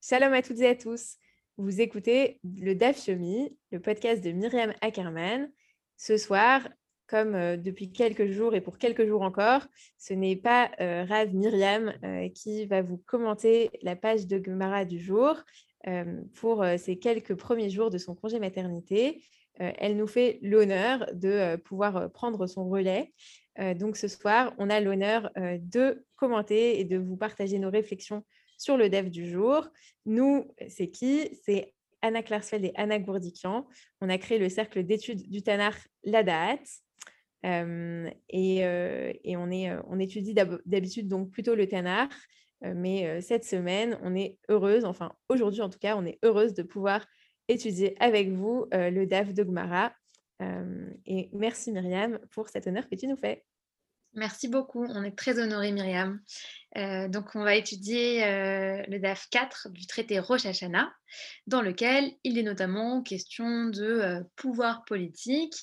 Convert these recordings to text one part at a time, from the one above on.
Shalom à toutes et à tous. Vous écoutez le DAF Shomi, le podcast de Myriam Ackerman. Ce soir, comme euh, depuis quelques jours et pour quelques jours encore, ce n'est pas euh, Rav Myriam euh, qui va vous commenter la page de Gemara du jour pour ces quelques premiers jours de son congé maternité. elle nous fait l'honneur de pouvoir prendre son relais. donc ce soir, on a l'honneur de commenter et de vous partager nos réflexions sur le dev du jour. Nous, c'est qui? C'est Anna Klarsfeld et Anna Gourdikian. On a créé le cercle d'études du Tanar Ladaat. Euh, et, euh, et on, euh, étudie d'habitude donc plutôt le Tanar. mais cette semaine, on est heureuse, enfin aujourd'hui en tout cas, on est heureuse de pouvoir étudier avec vous le DAF de Gmara. et merci Myriam pour cet honneur que tu nous fais. Merci beaucoup, on est très honorés Myriam. Euh, donc on va étudier euh, le DAF 4 du traité Rosh Hashanah, dans lequel il est notamment question de euh, pouvoir politique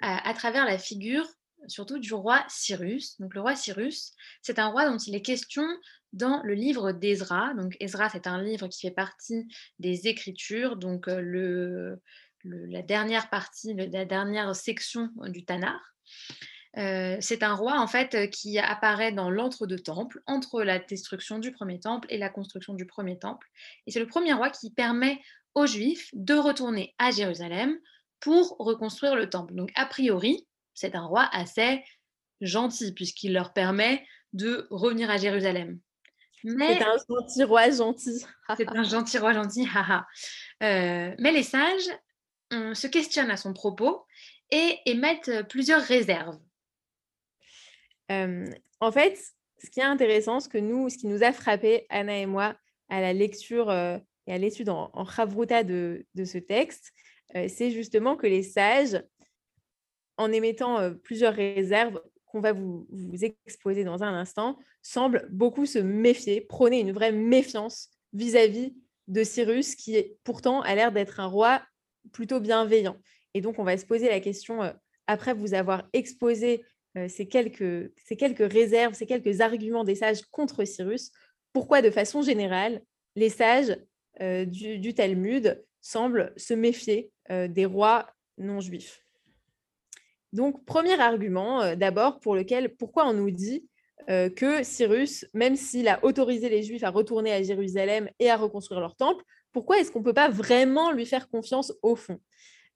à travers la figure surtout du roi Cyrus. Donc le roi Cyrus, c'est un roi dont il est question dans le livre d'Ezra. Donc Ezra, c'est un livre qui fait partie des Écritures, donc le, la dernière partie, la dernière section du Tanar. Euh, c'est un roi en fait euh, qui apparaît dans l'entre-deux temples, entre la destruction du premier temple et la construction du premier temple. Et c'est le premier roi qui permet aux Juifs de retourner à Jérusalem pour reconstruire le temple. Donc a priori, c'est un roi assez gentil puisqu'il leur permet de revenir à Jérusalem. Mais c'est un gentil roi gentil. c'est un gentil roi gentil. Euh, mais les sages se questionnent à son propos et émettent plusieurs réserves en fait, ce qui est intéressant, ce, que nous, ce qui nous a frappé, Anna et moi, à la lecture et à l'étude en, en de, ce texte, c'est justement que les sages, en émettant plusieurs réserves qu'on va vous, exposer dans un instant, semblent beaucoup se méfier, prôner une vraie méfiance vis-à-vis de Cyrus, qui pourtant a l'air d'être un roi plutôt bienveillant. Et donc, on va se poser la question, après vous avoir exposé euh, ces, quelques, ces quelques réserves, ces quelques arguments des sages contre Cyrus, pourquoi de façon générale les sages euh, du, Talmud semblent se méfier euh, des rois non juifs. Donc, premier argument, d'abord, pour lequel, pourquoi on nous dit que Cyrus, même s'il a autorisé les Juifs à retourner à Jérusalem et à reconstruire leur temple, pourquoi est-ce qu'on ne peut pas vraiment lui faire confiance au fond?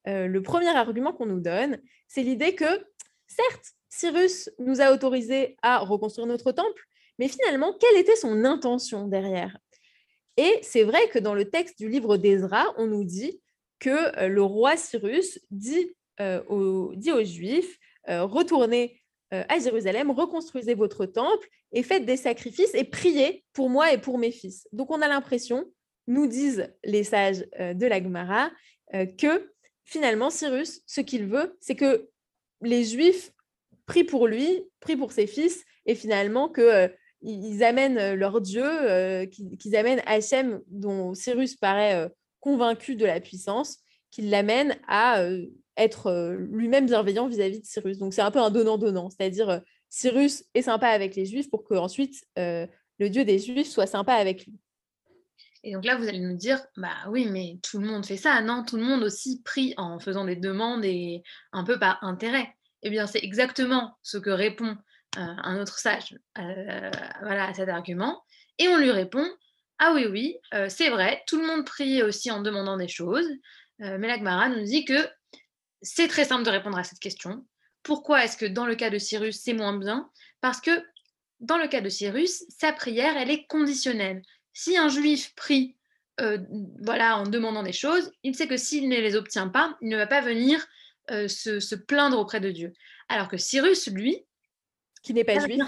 Le premier argument qu'on nous donne, c'est l'idée que, certes, Cyrus nous a autorisé à reconstruire notre temple, mais finalement, quelle était son intention derrière? Et c'est vrai que dans le texte du livre d'Ezra, on nous dit que euh, le roi Cyrus dit, euh, aux, Juifs, euh, retournez à Jérusalem, reconstruisez votre temple et faites des sacrifices et priez pour moi et pour mes fils. Donc on a l'impression, nous disent les sages de la Gemara, que finalement Cyrus, ce qu'il veut, c'est que les Juifs pris pour lui, pris pour ses fils, et finalement que euh, amènent euh, leur Dieu, euh, qu'ils amènent Hachem, dont Cyrus paraît convaincu de la puissance, qu'ils l'amènent à être lui-même bienveillant vis-à-vis de Cyrus. Donc c'est un peu un donnant-donnant, c'est-à-dire Cyrus est sympa avec les Juifs pour qu'ensuite le Dieu des Juifs soit sympa avec lui. Et donc là, vous allez nous dire, bah oui, mais tout le monde fait ça, non? Tout le monde aussi prie en faisant des demandes et un peu par intérêt. Eh bien, c'est exactement ce que répond euh, un autre sage euh, voilà, à cet argument. Et on lui répond Ah oui, oui, euh, c'est vrai, tout le monde prie aussi en demandant des choses. mais l'Agmara nous dit que c'est très simple de répondre à cette question. Pourquoi est-ce que dans le cas de Cyrus, c'est moins bien? Parce que dans le cas de Cyrus, sa prière, elle est conditionnelle. Si un juif prie voilà, en demandant des choses, il sait que s'il ne les obtient pas, il ne va pas venir euh, se, plaindre auprès de Dieu. Alors que Cyrus, lui, qui n'est pas juif,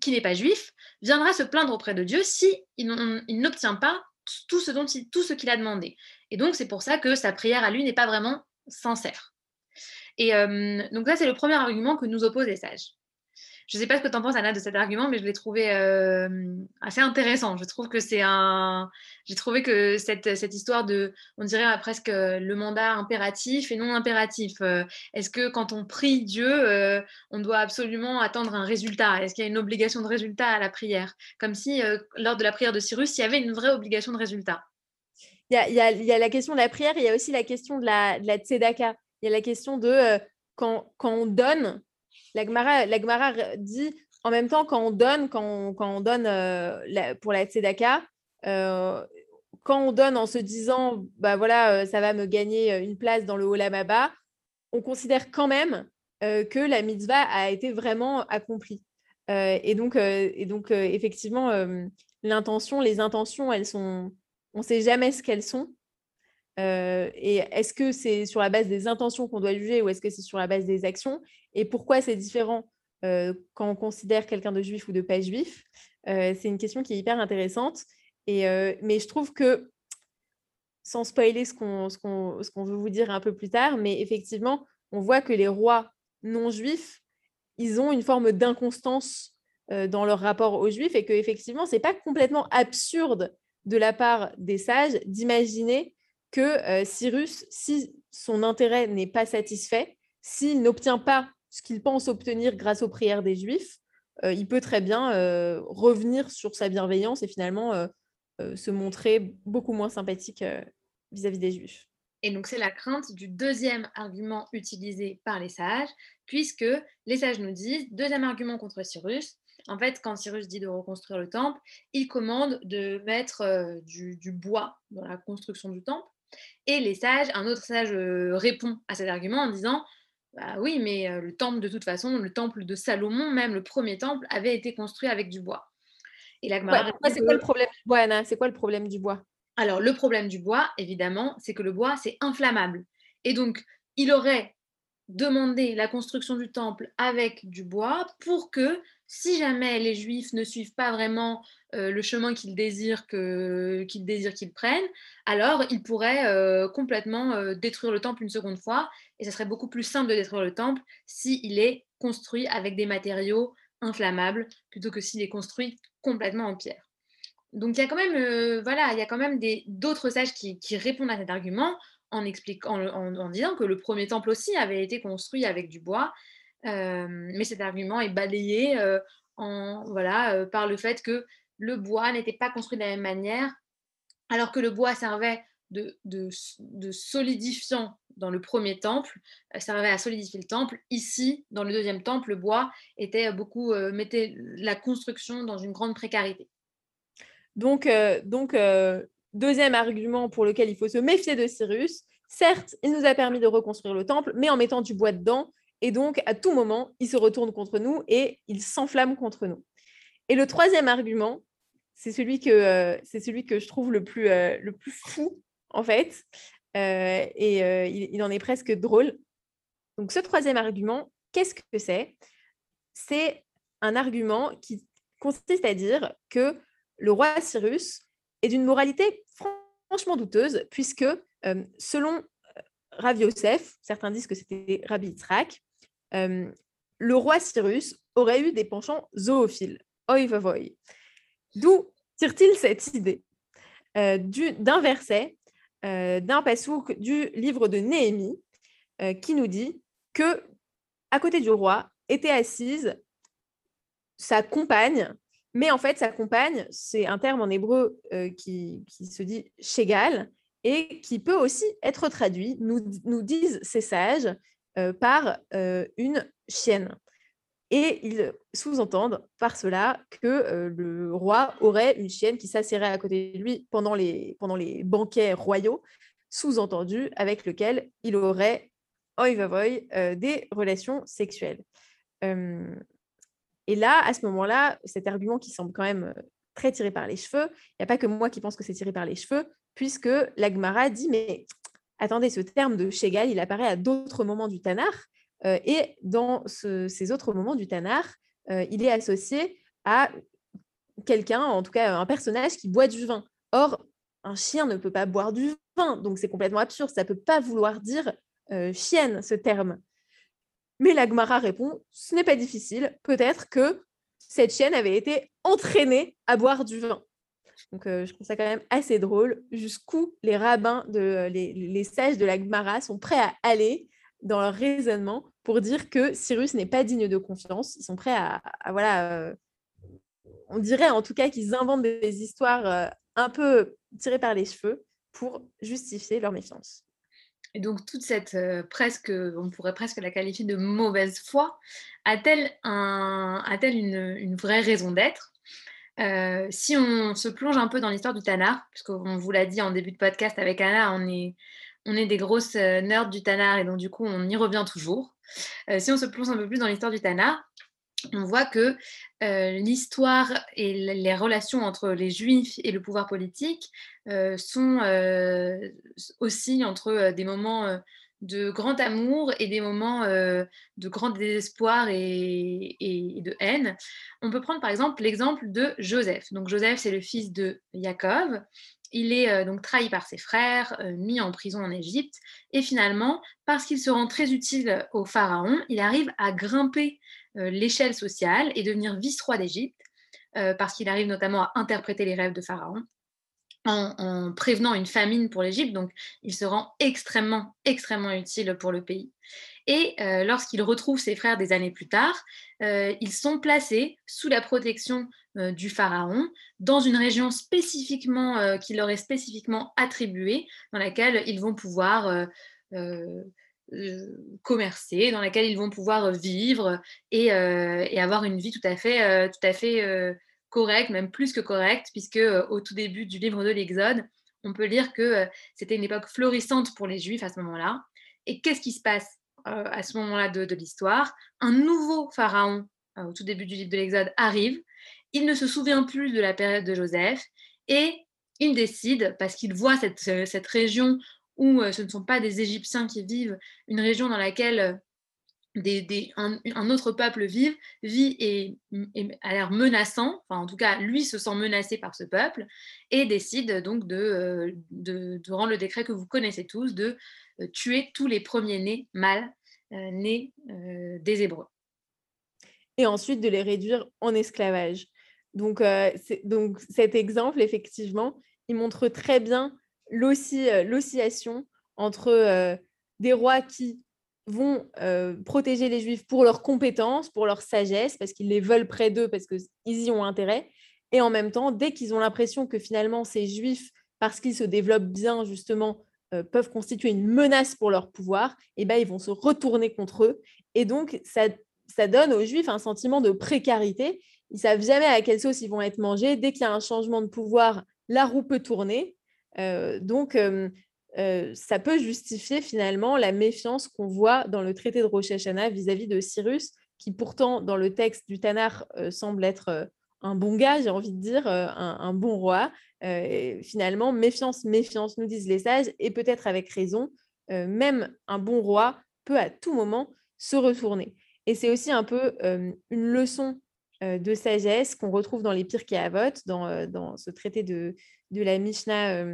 qui n'est pas juif, viendra se plaindre auprès de Dieu si il, n'obtient pas tout ce dont tout ce qu'il a demandé. Et donc c'est pour ça que sa prière à lui n'est pas vraiment sincère. Et euh, donc ça c'est le premier argument que nous opposent les sages. Je ne sais pas ce que tu en penses, Anna, de cet argument, mais je l'ai trouvé euh, assez intéressant. Je trouve que c'est un. J'ai trouvé que cette, cette, histoire de, on dirait presque le mandat impératif et non impératif. Euh, est-ce que quand on prie Dieu, euh, on doit absolument attendre un résultat? Est-ce qu'il y a une obligation de résultat à la prière? Comme si, lors de la prière de Cyrus, il y avait une vraie obligation de résultat. Il y a la question de la prière, il y a aussi la question de la, de la tzedaka. Il y a la question de quand, quand on donne la Gemara, dit en même temps, quand on donne, quand on, donne euh, pour la Tzedaka, euh, quand on donne en se disant, bah voilà, euh, ça va me gagner une place dans le Olam Abba, on considère quand même que la mitzvah a été vraiment accomplie. et donc, et donc effectivement, l'intention, les intentions, elles sont, on ne sait jamais ce qu'elles sont. et est-ce que c'est sur la base des intentions qu'on doit juger ou est-ce que c'est sur la base des actions? Et pourquoi c'est différent euh, quand on considère quelqu'un de juif ou de pas juif euh, C'est une question qui est hyper intéressante. Et, euh, mais je trouve que, sans spoiler ce qu'on veut vous dire un peu plus tard, mais effectivement, on voit que les rois non juifs, ils ont une forme d'inconstance dans leur rapport aux juifs et qu'effectivement, ce n'est pas complètement absurde de la part des sages d'imaginer que Cyrus, si son intérêt n'est pas satisfait, s'il n'obtient pas ce qu'il pense obtenir grâce aux prières des Juifs, euh, il peut très bien euh, revenir sur sa bienveillance et finalement euh, se montrer beaucoup moins sympathique vis-à-vis des Juifs. Et donc c'est la crainte du deuxième argument utilisé par les sages, puisque les sages nous disent, deuxième argument contre Cyrus, en fait, quand Cyrus dit de reconstruire le temple, il commande de mettre du, du, bois dans la construction du temple. Et les sages, un autre sage répond à cet argument en disant bah oui, mais le temple, de toute façon, le temple de Salomon, même le premier temple, avait été construit avec du bois. Et la c'est quoi le problème du bois, Anna? C'est quoi le problème du bois? Alors, le problème du bois, évidemment, c'est que le bois, c'est inflammable. Et donc, il aurait demandé la construction du temple avec du bois pour que si jamais les Juifs ne suivent pas vraiment euh, le chemin qu'ils désirent qu'ils prennent, alors ils pourraient euh, complètement euh, détruire le temple une seconde fois, et ce serait beaucoup plus simple de détruire le temple s'il est construit avec des matériaux inflammables plutôt que s'il est construit complètement en pierre. Donc il y a quand même, voilà, il y a quand même d'autres sages qui, répondent à cet argument en, expliquant, en disant que le premier temple aussi avait été construit avec du bois mais cet argument est balayé en, voilà, par le fait que le bois n'était pas construit de la même manière, alors que le bois servait de, de, solidifiant dans le premier temple, servait à solidifier le temple. Ici, dans le deuxième temple, le bois était beaucoup, mettait la construction dans une grande précarité. Donc, donc deuxième argument pour lequel il faut se méfier de Cyrus, certes, il nous a permis de reconstruire le temple, mais en mettant du bois dedans, et donc, à tout moment, il se retourne contre nous et il s'enflamme contre nous. Et le troisième argument, c'est celui que, euh, celui que je trouve le plus, euh, le plus fou, en fait. Euh, et il, il, en est presque drôle. Donc, ce troisième argument, qu'est-ce que c'est? C'est un argument qui consiste à dire que le roi Cyrus est d'une moralité franchement douteuse, puisque selon Rav Yosef, certains disent que c'était Rabbi Yitzhak, le roi Cyrus aurait eu des penchants zoophiles. Oi. D'où tire-t-il cette idée? D'un verset, d'un passouk du livre de Néhémie, qui nous dit que à côté du roi était assise sa compagne, mais en fait sa compagne, c'est un terme en hébreu qui, se dit shegal et qui peut aussi être traduit, nous, nous disent ces sages, par euh, une chienne. Et ils sous-entendent par cela que euh, le roi aurait une chienne qui s'assierait à côté de lui pendant les, pendant les banquets royaux, sous-entendu avec lequel il aurait oi va des relations sexuelles. et là, à ce moment-là, cet argument qui semble quand même très tiré par les cheveux, il n'y a pas que moi qui pense que c'est tiré par les cheveux, puisque l'Agmara dit, mais attendez, ce terme de Shegal, il apparaît à d'autres moments du Tanar. Euh, et dans ces autres moments du Tanar, euh, il est associé à quelqu'un, en tout cas un personnage qui boit du vin. Or, un chien ne peut pas boire du vin, donc c'est complètement absurde. Ça ne peut pas vouloir dire euh, chienne, ce terme. Mais l'Agmara répond, ce n'est pas difficile, peut-être que cette chienne avait été entraînée à boire du vin. Donc, euh, je trouve ça quand même assez drôle jusqu'où les rabbins, de, les, sages de la Gemara sont prêts à aller dans leur raisonnement pour dire que Cyrus n'est pas digne de confiance. Ils sont prêts à, voilà, euh, on dirait en tout cas qu'ils inventent des histoires euh, un peu tirées par les cheveux pour justifier leur méfiance. Et donc toute cette presque, on pourrait presque la qualifier de mauvaise foi, a-t-elle a-t-elle une vraie raison d'être? Euh, si on se plonge un peu dans l'histoire du Tanar, puisqu'on vous l'a dit en début de podcast avec Anna, on est, des grosses euh, nerds du Tanar et donc du coup on y revient toujours. Euh, si on se plonge un peu plus dans l'histoire du Tanar, on voit que l'histoire et les relations entre les juifs et le pouvoir politique sont aussi entre des moments de grand amour et des moments euh, de grand désespoir et, de haine. On peut prendre par exemple l'exemple de Joseph. Donc Joseph, c'est le fils de Jacob. Il est euh, donc trahi par ses frères, euh, mis en prison en Égypte, et finalement, parce qu'il se rend très utile au pharaon, il arrive à grimper l'échelle sociale et devenir vice-roi d'Égypte, parce qu'il arrive notamment à interpréter les rêves de pharaon en, prévenant une famine pour l'Égypte, donc il se rend extrêmement, extrêmement utile pour le pays. Et euh, lorsqu'il retrouve ses frères des années plus tard, euh, ils sont placés sous la protection euh, du pharaon dans une région spécifiquement qui leur est spécifiquement attribuée, dans laquelle ils vont pouvoir commercer, dans laquelle ils vont pouvoir vivre et, et, avoir une vie tout à fait, tout à fait correct, même plus que correct, puisque euh, au tout début du livre de l'Exode, on peut lire que euh, c'était une époque florissante pour les Juifs à ce moment-là. Et qu'est-ce qui se passe euh, à ce moment-là de, l'histoire? Un nouveau pharaon, au tout début du livre de l'Exode, arrive. Il ne se souvient plus de la période de Joseph et il décide, parce qu'il voit cette, cette région où ce ne sont pas des Égyptiens qui vivent, une région dans laquelle un, autre peuple vive, vit et, a l'air menaçant, enfin en tout cas lui se sent menacé par ce peuple, et décide donc de, euh, rendre le décret que vous connaissez tous, de euh, tuer tous les premiers-nés mâles euh, nés des Hébreux. Et ensuite de les réduire en esclavage. Donc, donc cet exemple, effectivement, il montre très bien l'oscillation entre des rois qui vont euh, protéger les juifs pour leurs compétences, pour leur sagesse, parce qu'ils les veulent près d'eux, parce qu'ils y ont intérêt. Et en même temps, dès qu'ils ont l'impression que finalement ces juifs, parce qu'ils se développent bien justement, euh, peuvent constituer une menace pour leur pouvoir, eh ben, ils vont se retourner contre eux. Et donc, ça, ça donne aux juifs un sentiment de précarité. Ils savent jamais à quelle sauce ils vont être mangés. Dès qu'il y a un changement de pouvoir, la roue peut tourner. Euh, donc, ça peut justifier finalement la méfiance qu'on voit dans le traité de Rosh Hashanah vis-à-vis de Cyrus, qui pourtant, dans le texte du Tanar, semble être un bon gars, j'ai envie de dire, un, bon roi. finalement, méfiance, méfiance, nous disent les sages, et peut-être avec raison, même un bon roi peut à tout moment se retourner. Et c'est aussi un peu une leçon de sagesse qu'on retrouve dans les Pirkei Avot, dans, dans ce traité de, de la Mishnah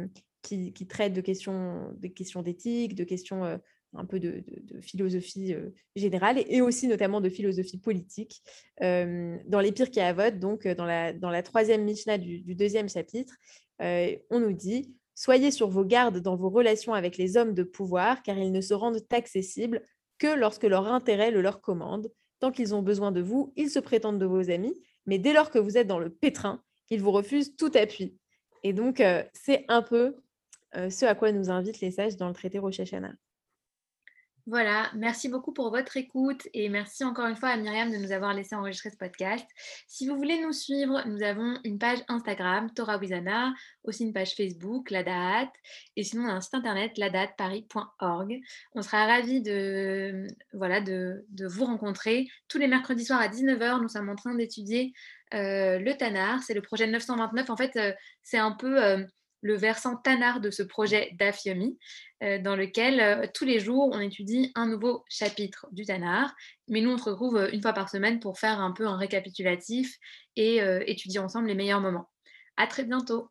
qui, traite de questions questions d'éthique, de questions euh, un peu de, philosophie euh, générale et, aussi notamment de philosophie politique. Euh, dans les pires qui vote, donc dans la, dans la troisième Mishnah du, deuxième chapitre, on nous dit Soyez sur vos gardes dans vos relations avec les hommes de pouvoir, car ils ne se rendent accessibles que lorsque leur intérêt le leur commande. Tant qu'ils ont besoin de vous, ils se prétendent de vos amis, mais dès lors que vous êtes dans le pétrin, ils vous refusent tout appui. Et donc, c'est un peu ce à quoi nous invitent les sages dans le traité Rosh Hashanah. Voilà, merci beaucoup pour votre écoute et merci encore une fois à Myriam de nous avoir laissé enregistrer ce podcast. Si vous voulez nous suivre, nous avons une page Instagram, Torah Wizana, aussi une page Facebook, La Date, et sinon un site internet, ladateparis.org. On sera ravis de, voilà, de, vous rencontrer. Tous les mercredis soirs à 19h, nous sommes en train d'étudier euh, le Tanar, c'est le projet 929. En fait, euh, c'est un peu le versant Tanar de ce projet d'Afiomi, euh, dans lequel euh, tous les jours on étudie un nouveau chapitre du Tanar. Mais nous, on se retrouve euh, une fois par semaine pour faire un peu un récapitulatif et étudier ensemble les meilleurs moments. À très bientôt!